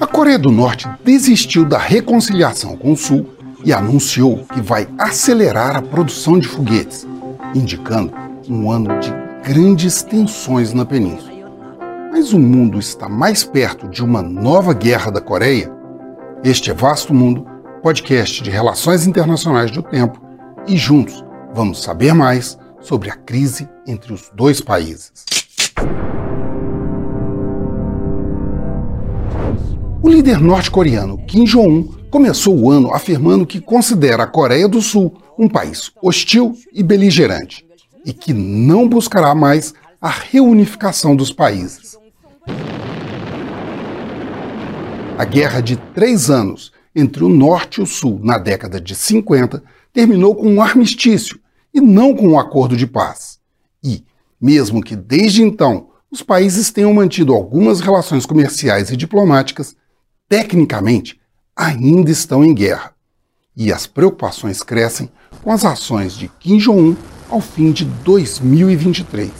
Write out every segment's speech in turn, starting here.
A Coreia do Norte desistiu da reconciliação com o Sul e anunciou que vai acelerar a produção de foguetes, indicando um ano de grandes tensões na península. Mas o mundo está mais perto de uma nova guerra da Coreia? Este é Vasto Mundo, podcast de relações internacionais do tempo, e juntos vamos saber mais sobre a crise entre os dois países. O líder norte-coreano Kim Jong-un começou o ano afirmando que considera a Coreia do Sul um país hostil e beligerante e que não buscará mais a reunificação dos países. A guerra de três anos entre o Norte e o Sul na década de 50 terminou com um armistício e não com um acordo de paz. E, mesmo que desde então os países tenham mantido algumas relações comerciais e diplomáticas, tecnicamente ainda estão em guerra. E as preocupações crescem com as ações de Kim Jong-un ao fim de 2023.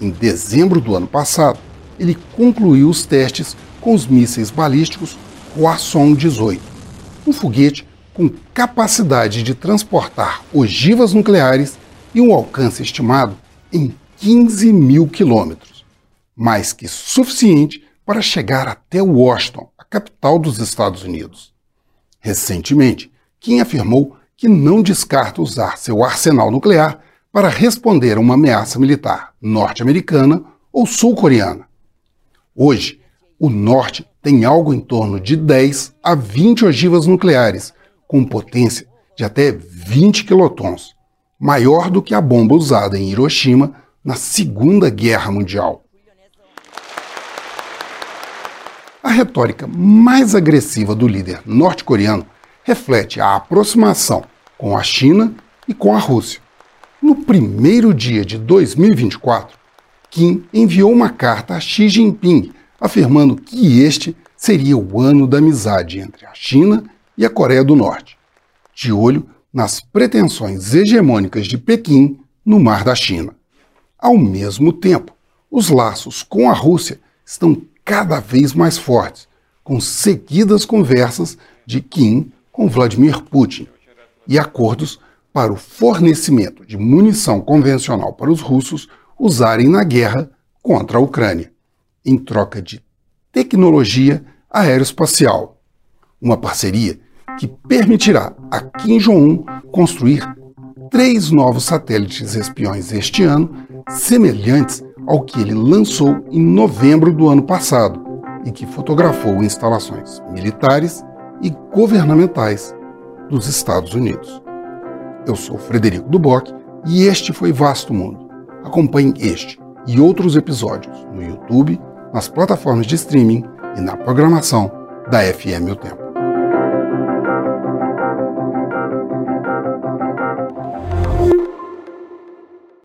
Em dezembro do ano passado, ele concluiu os testes com os mísseis balísticos Hwasong-18, um foguete com capacidade de transportar ogivas nucleares e um alcance estimado em 15 mil quilômetros, mais que suficiente para chegar até Washington, a capital dos Estados Unidos. Recentemente, Kim afirmou que não descarta usar seu arsenal nuclear para responder a uma ameaça militar norte-americana ou sul-coreana. Hoje, o Norte tem algo em torno de 10 a 20 ogivas nucleares com potência de até 20 quilotons, maior do que a bomba usada em Hiroshima na Segunda Guerra Mundial. A retórica mais agressiva do líder norte-coreano reflete a aproximação com a China e com a Rússia. No primeiro dia de 2024, Kim enviou uma carta a Xi Jinping afirmando que este seria o ano da amizade entre a China e a Coreia do Norte, de olho nas pretensões hegemônicas de Pequim no Mar da China. Ao mesmo tempo, os laços com a Rússia estão cada vez mais fortes, com seguidas conversas de Kim com Vladimir Putin e acordos para o fornecimento de munição convencional para os russos usarem na guerra contra a Ucrânia, em troca de tecnologia aeroespacial, uma parceria que permitirá a Kim Jong-un construir três novos satélites espiões este ano, semelhantes ao que ele lançou em novembro do ano passado e que fotografou instalações militares e governamentais dos Estados Unidos. Eu sou Frederico Duboc e este foi Vasto Mundo. Acompanhe este e outros episódios no YouTube, nas plataformas de streaming e na programação da FM O Tempo.